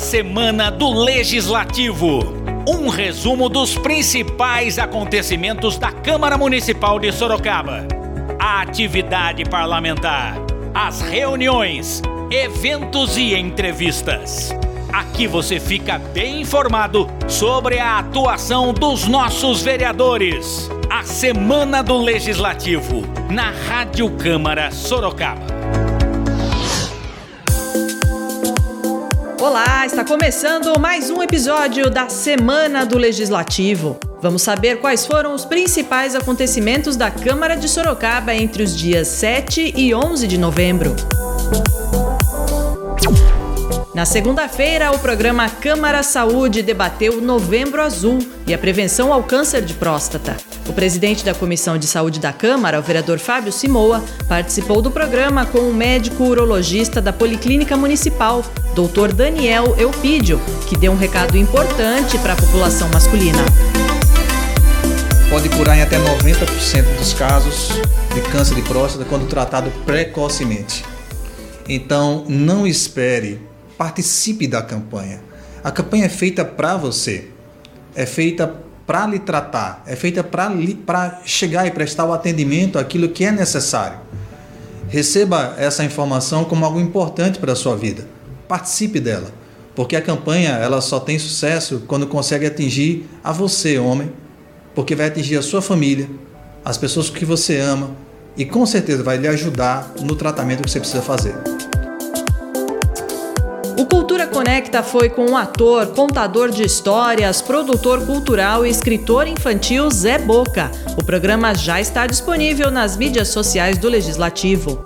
Semana do Legislativo. Um resumo dos principais acontecimentos da Câmara Municipal de Sorocaba. A atividade parlamentar, as reuniões, eventos e entrevistas. Aqui você fica bem informado sobre a atuação dos nossos vereadores. A Semana do Legislativo, na Rádio Câmara Sorocaba. Olá, está começando mais um episódio da Semana do Legislativo. Vamos saber quais foram os principais acontecimentos da Câmara de Sorocaba entre os dias 7 e 11 de novembro. Na segunda-feira, o programa Câmara Saúde debateu Novembro Azul e a prevenção ao câncer de próstata. O presidente da Comissão de Saúde da Câmara, o vereador Fábio Simoa, participou do programa com o médico urologista da Policlínica Municipal, Dr. Daniel Eupídio, que deu um recado importante para a população masculina. Pode curar em até 90% dos casos de câncer de próstata quando tratado precocemente. Então, não espere, participe da campanha. A campanha é feita para você, é feita para lhe tratar, é feita para chegar e prestar o atendimento àquilo que é necessário. Receba essa informação como algo importante para a sua vida. Participe dela, porque a campanha ela só tem sucesso quando consegue atingir a você, homem, porque vai atingir a sua família, as pessoas que você ama e com certeza vai lhe ajudar no tratamento que você precisa fazer. O Cultura Conecta foi com o ator, contador de histórias, produtor cultural e escritor infantil Zé Boca. O programa já está disponível nas mídias sociais do Legislativo.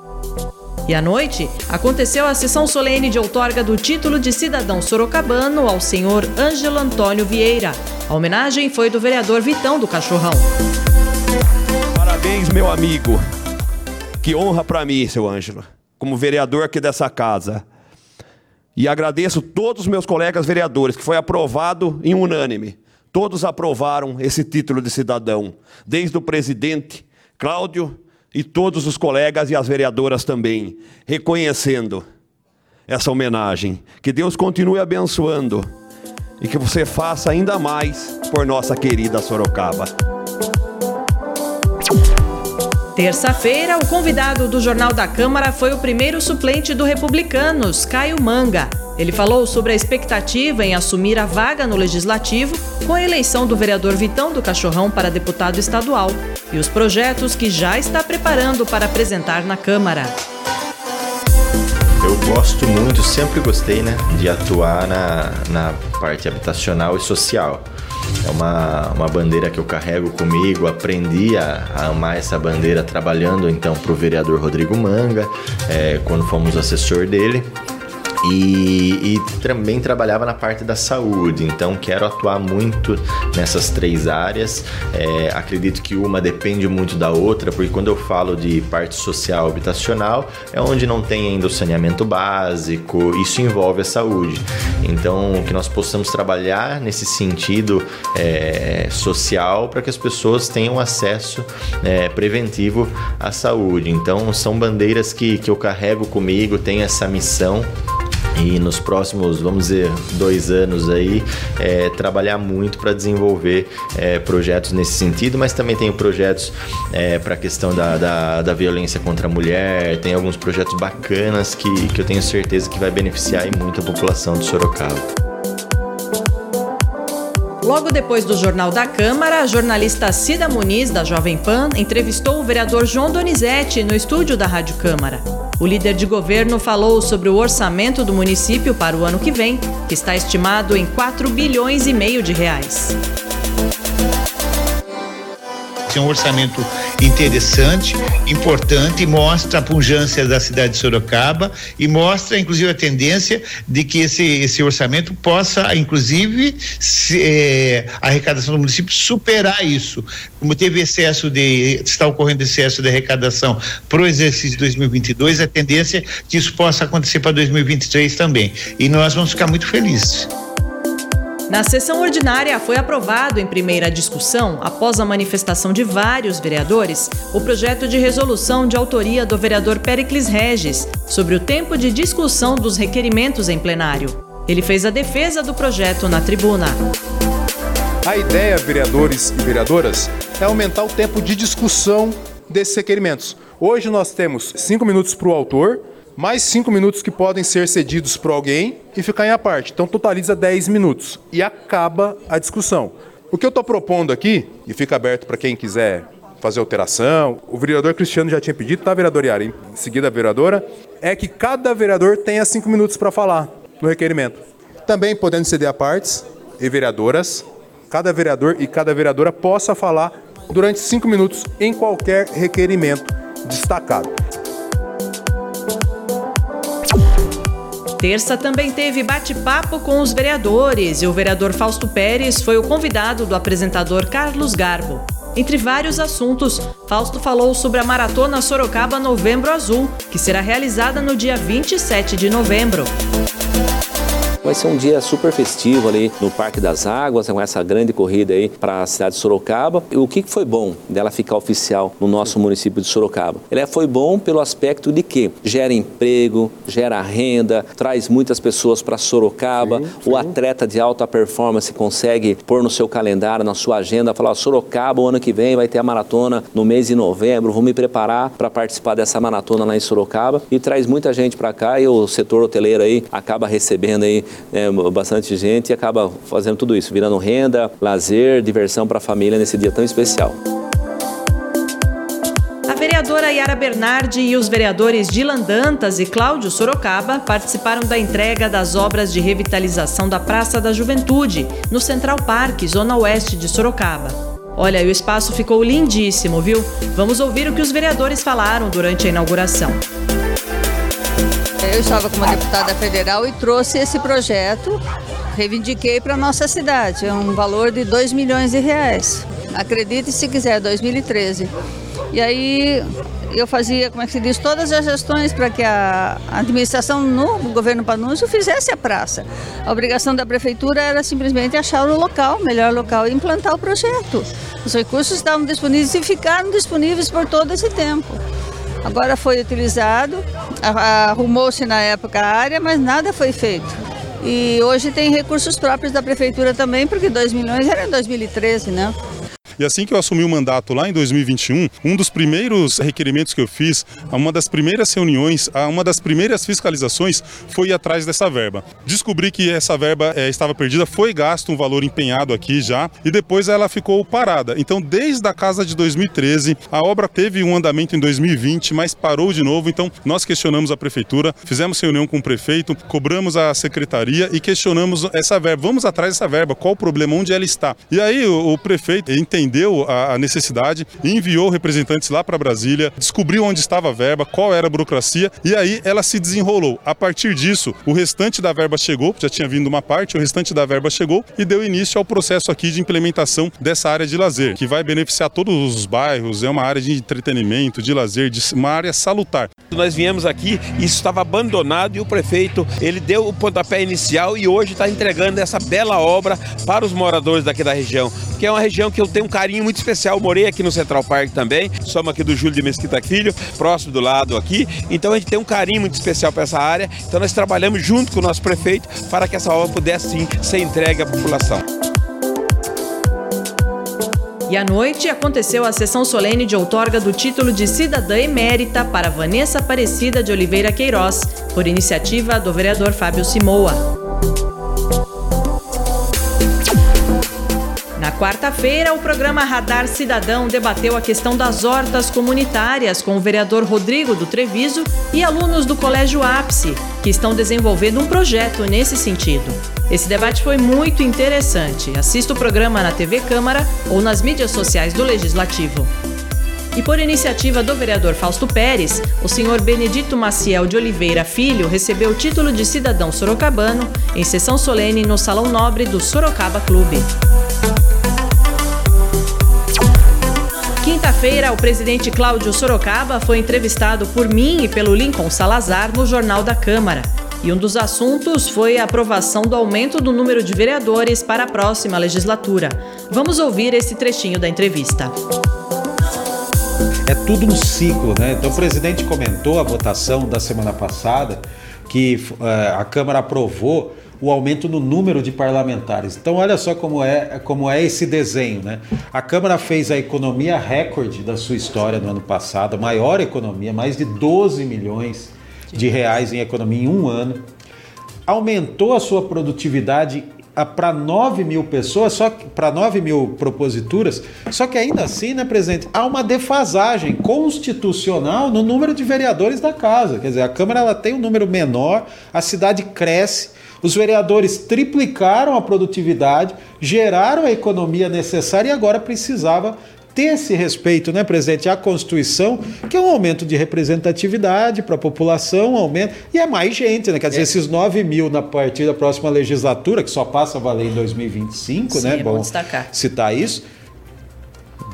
E à noite, aconteceu a sessão solene de outorga do título de cidadão sorocabano ao senhor Ângelo Antônio Vieira. A homenagem foi do vereador Vitão do Cachorrão. Parabéns, meu amigo. Que honra para mim, seu Ângelo, como vereador aqui dessa casa. E agradeço todos os meus colegas vereadores, que foi aprovado em unânime. Todos aprovaram esse título de cidadão, desde o presidente Cláudio e todos os colegas e as vereadoras também, reconhecendo essa homenagem. Que Deus continue abençoando e que você faça ainda mais por nossa querida Sorocaba. Terça-feira, o convidado do Jornal da Câmara foi o primeiro suplente do Republicanos, Caio Manga. Ele falou sobre a expectativa em assumir a vaga no Legislativo com a eleição do vereador Vitão do Cachorrão para deputado estadual e os projetos que já está preparando para apresentar na Câmara. Eu gosto muito, sempre gostei né, de atuar na, na parte habitacional e social. É uma, uma bandeira que eu carrego comigo, aprendi a, a amar essa bandeira trabalhando então para o vereador Rodrigo Manga, é, quando fomos assessor dele. E, e, também trabalhava na parte da saúde, então quero atuar muito nessas três áreas. É, acredito que uma depende muito da outra, porque quando eu falo de parte social habitacional, é onde não tem ainda o saneamento básico, isso envolve a saúde. Então, que nós possamos trabalhar nesse sentido é, social para que as pessoas tenham acesso é, preventivo à saúde. Então, são bandeiras que, que eu carrego comigo, tenho essa missão e nos próximos, vamos dizer, dois anos aí, é, trabalhar muito para desenvolver é, projetos nesse sentido, mas também tenho projetos é, para a questão da, da, da, violência contra a mulher, tem alguns projetos bacanas que, que eu tenho certeza que vai beneficiar muito a população de Sorocaba. Logo depois do Jornal da Câmara, a jornalista Cida Muniz, da Jovem Pan, entrevistou o vereador João Donizete no estúdio da Rádio Câmara. O líder de governo falou sobre o orçamento do município para o ano que vem, que está estimado em 4 bilhões e meio de reais. É um orçamento interessante, importante, mostra a pujança da cidade de Sorocaba e mostra, inclusive, a tendência de que esse, esse orçamento possa, inclusive, se, é, a arrecadação do município superar isso. Como teve excesso de, está ocorrendo excesso de arrecadação para o exercício de 2022, a tendência é que isso possa acontecer para 2023 também. E nós vamos ficar muito felizes. Na sessão ordinária, foi aprovado em primeira discussão, após a manifestação de vários vereadores, o projeto de resolução de autoria do vereador Pericles Regis sobre o tempo de discussão dos requerimentos em plenário. Ele fez a defesa do projeto na tribuna. A ideia, vereadores e vereadoras, é aumentar o tempo de discussão desses requerimentos. Hoje nós temos cinco minutos para o autor, mais cinco minutos que podem ser cedidos para alguém e ficar em a parte. Então totaliza 10 minutos e acaba a discussão. O que eu estou propondo aqui, e fica aberto para quem quiser fazer alteração, o vereador Cristiano já tinha pedido, tá, vereador Yara? Em seguida, a vereadora, é que cada vereador tenha cinco minutos para falar no requerimento. Também podendo ceder a partes e vereadoras, cada vereador e cada vereadora possa falar durante cinco minutos em qualquer requerimento destacado. Terça também teve bate-papo com os vereadores e o vereador Fausto Pérez foi o convidado do apresentador Carlos Garbo. Entre vários assuntos, Fausto falou sobre a Maratona Sorocaba Novembro Azul, que será realizada no dia 27 de novembro. Vai ser um dia super festivo ali no Parque das Águas, com essa grande corrida aí para a cidade de Sorocaba. E o que foi bom dela ficar oficial no nosso município de Sorocaba? Ela foi bom pelo aspecto de que gera emprego, gera renda, traz muitas pessoas para Sorocaba. Sim, sim. O atleta de alta performance consegue pôr no seu calendário, na sua agenda, falar: Sorocaba, o ano que vem vai ter a maratona no mês de novembro, vou me preparar para participar dessa maratona lá em Sorocaba. E traz muita gente para cá e o setor hoteleiro aí acaba recebendo aí é, bastante gente e acaba fazendo tudo isso, virando renda, lazer, diversão para a família nesse dia tão especial. A vereadora Yara Bernardi e os vereadores Dilan Dantas e Cláudio Sorocaba participaram da entrega das obras de revitalização da Praça da Juventude, no Central Park, zona oeste de Sorocaba. Olha, o espaço ficou lindíssimo, viu? Vamos ouvir o que os vereadores falaram durante a inauguração. Eu estava como deputada federal e trouxe esse projeto, reivindiquei para a nossa cidade, é um valor de 2 milhões de reais. Acredite se quiser, 2013. E aí eu fazia, como é que se diz, todas as gestões para que a administração no governo Panunzio fizesse a praça. A obrigação da prefeitura era simplesmente achar o local, o melhor local e implantar o projeto. Os recursos estavam disponíveis e ficaram disponíveis por todo esse tempo. Agora foi utilizado, arrumou-se na época a área, mas nada foi feito. E hoje tem recursos próprios da prefeitura também, porque 2 milhões era em 2013, né? E assim que eu assumi o mandato lá em 2021, um dos primeiros requerimentos que eu fiz, uma das primeiras reuniões, uma das primeiras fiscalizações foi ir atrás dessa verba. Descobri que essa verba é, estava perdida, foi gasto um valor empenhado aqui já e depois ela ficou parada. Então, desde a casa de 2013, a obra teve um andamento em 2020, mas parou de novo. Então, nós questionamos a prefeitura, fizemos reunião com o prefeito, cobramos a secretaria e questionamos essa verba. Vamos atrás dessa verba, qual o problema, onde ela está? E aí o, o prefeito entendeu entendeu a, a necessidade, enviou representantes lá para Brasília, descobriu onde estava a verba, qual era a burocracia e aí ela se desenrolou. A partir disso, o restante da verba chegou, já tinha vindo uma parte, o restante da verba chegou e deu início ao processo aqui de implementação dessa área de lazer, que vai beneficiar todos os bairros, é uma área de entretenimento, de lazer, de uma área salutar. Nós viemos aqui, isso estava abandonado e o prefeito, ele deu o pontapé inicial e hoje está entregando essa bela obra para os moradores daqui da região, que é uma região que eu tenho carinho muito especial. Morei aqui no Central Park também, somos aqui do Júlio de Mesquita Filho, próximo do lado aqui. Então a gente tem um carinho muito especial para essa área. Então nós trabalhamos junto com o nosso prefeito para que essa obra pudesse sim ser entregue à população. E à noite aconteceu a sessão solene de outorga do título de cidadã emérita para Vanessa Aparecida de Oliveira Queiroz, por iniciativa do vereador Fábio Simoa. Quarta-feira, o programa Radar Cidadão debateu a questão das hortas comunitárias com o vereador Rodrigo do Treviso e alunos do Colégio Ápice, que estão desenvolvendo um projeto nesse sentido. Esse debate foi muito interessante. Assista o programa na TV Câmara ou nas mídias sociais do Legislativo. E por iniciativa do vereador Fausto Pérez, o senhor Benedito Maciel de Oliveira Filho recebeu o título de cidadão sorocabano em sessão solene no Salão Nobre do Sorocaba Clube. Quinta-feira, o presidente Cláudio Sorocaba foi entrevistado por mim e pelo Lincoln Salazar no Jornal da Câmara. E um dos assuntos foi a aprovação do aumento do número de vereadores para a próxima legislatura. Vamos ouvir esse trechinho da entrevista. É tudo um ciclo, né? Então o presidente comentou a votação da semana passada que uh, a Câmara aprovou o aumento no número de parlamentares. Então, olha só como é, como é esse desenho. Né? A Câmara fez a economia recorde da sua história no ano passado, a maior economia, mais de 12 milhões de reais em economia em um ano. Aumentou a sua produtividade para 9 mil pessoas, só para 9 mil proposituras, só que ainda assim, né, presidente, há uma defasagem constitucional no número de vereadores da casa. Quer dizer, a Câmara ela tem um número menor, a cidade cresce, os vereadores triplicaram a produtividade, geraram a economia necessária e agora precisava ter esse respeito, né, presidente, à Constituição, que é um aumento de representatividade para a população, um aumento, e é mais gente, né? Quer dizer, é. esses 9 mil na partir da próxima legislatura, que só passa a valer em 2025, Sim, né? É bom, bom destacar. citar isso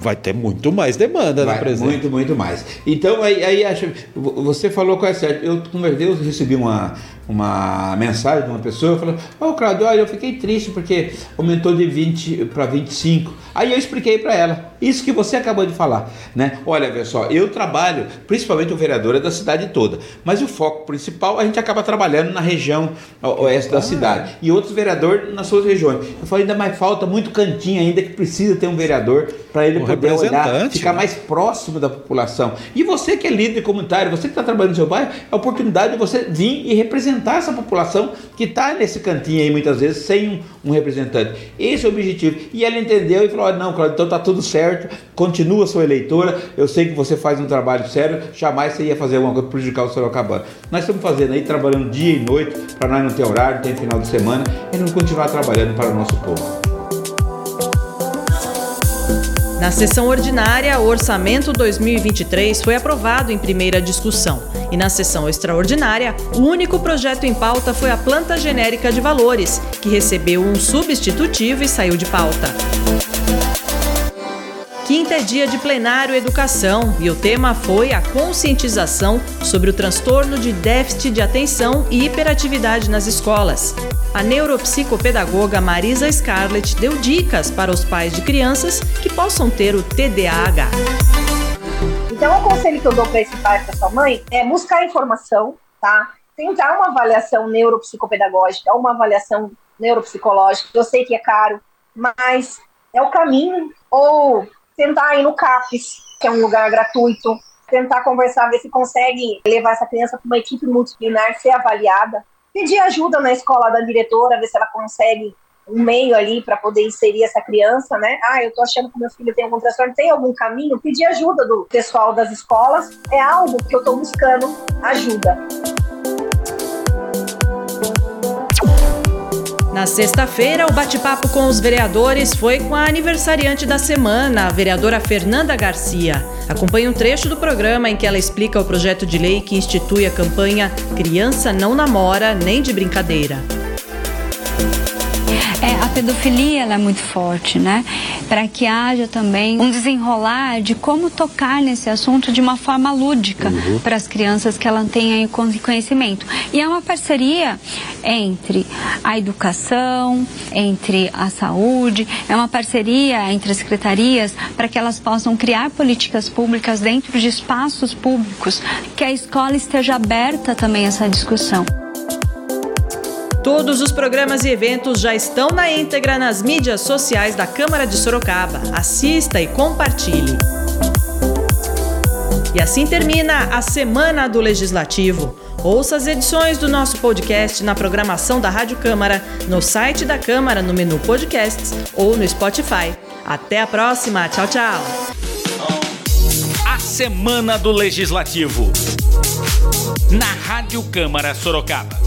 vai ter muito mais demanda, né, presidente? Muito, muito mais. Então, aí, aí acho, você falou qual é certo. Eu conversei, eu recebi uma, uma mensagem de uma pessoa falando: Ô oh, Claudio, olha, eu fiquei triste porque aumentou de 20 para 25. Aí eu expliquei para ela, isso que você acabou de falar, né? Olha, pessoal, eu trabalho, principalmente o vereador é da cidade toda, mas o foco principal a gente acaba trabalhando na região oeste da cidade e outros vereadores nas suas regiões. Eu falei, ainda mais falta muito cantinho ainda que precisa ter um vereador para ele um poder olhar, ficar né? mais próximo da população. E você que é líder comunitário, você que está trabalhando no seu bairro, é a oportunidade de você vir e representar essa população que está nesse cantinho aí muitas vezes sem um, um representante. Esse é o objetivo. E ela entendeu e falou: falou: não, Claudio, então tá tudo certo, continua sua eleitora, eu sei que você faz um trabalho sério, jamais você ia fazer alguma coisa para prejudicar o Sorocabana. Nós estamos fazendo aí, trabalhando dia e noite, para nós não ter horário, não ter final de semana, e não continuar trabalhando para o nosso povo. Na sessão ordinária, o orçamento 2023 foi aprovado em primeira discussão. E na sessão extraordinária, o único projeto em pauta foi a planta genérica de valores, que recebeu um substitutivo e saiu de pauta. Quinta é dia de plenário educação e o tema foi a conscientização sobre o transtorno de déficit de atenção e hiperatividade nas escolas. A neuropsicopedagoga Marisa Scarlett deu dicas para os pais de crianças que possam ter o TDAH. Então, o conselho que eu dou para esse pai e para sua mãe é buscar informação, tá? Tentar uma avaliação neuropsicopedagógica, uma avaliação neuropsicológica. Eu sei que é caro, mas é o caminho. Ou tentar ir no CAPES, que é um lugar gratuito, tentar conversar, ver se consegue levar essa criança para uma equipe multidisciplinar, ser avaliada, pedir ajuda na escola da diretora, ver se ela consegue um meio ali para poder inserir essa criança, né? Ah, eu tô achando que meu filho tem algum transtorno, tem algum caminho? Pedir ajuda do pessoal das escolas é algo que eu tô buscando ajuda. Na sexta-feira, o bate-papo com os vereadores foi com a aniversariante da semana, a vereadora Fernanda Garcia. Acompanhe um trecho do programa em que ela explica o projeto de lei que institui a campanha Criança Não Namora Nem de Brincadeira. É, a pedofilia é muito forte, né? Para que haja também um desenrolar de como tocar nesse assunto de uma forma lúdica uhum. para as crianças que ela tenham conhecimento. E é uma parceria entre a educação, entre a saúde, é uma parceria entre as secretarias para que elas possam criar políticas públicas dentro de espaços públicos, que a escola esteja aberta também a essa discussão. Todos os programas e eventos já estão na íntegra nas mídias sociais da Câmara de Sorocaba. Assista e compartilhe. E assim termina a Semana do Legislativo. Ouça as edições do nosso podcast na programação da Rádio Câmara, no site da Câmara, no menu Podcasts ou no Spotify. Até a próxima. Tchau, tchau. A Semana do Legislativo. Na Rádio Câmara Sorocaba.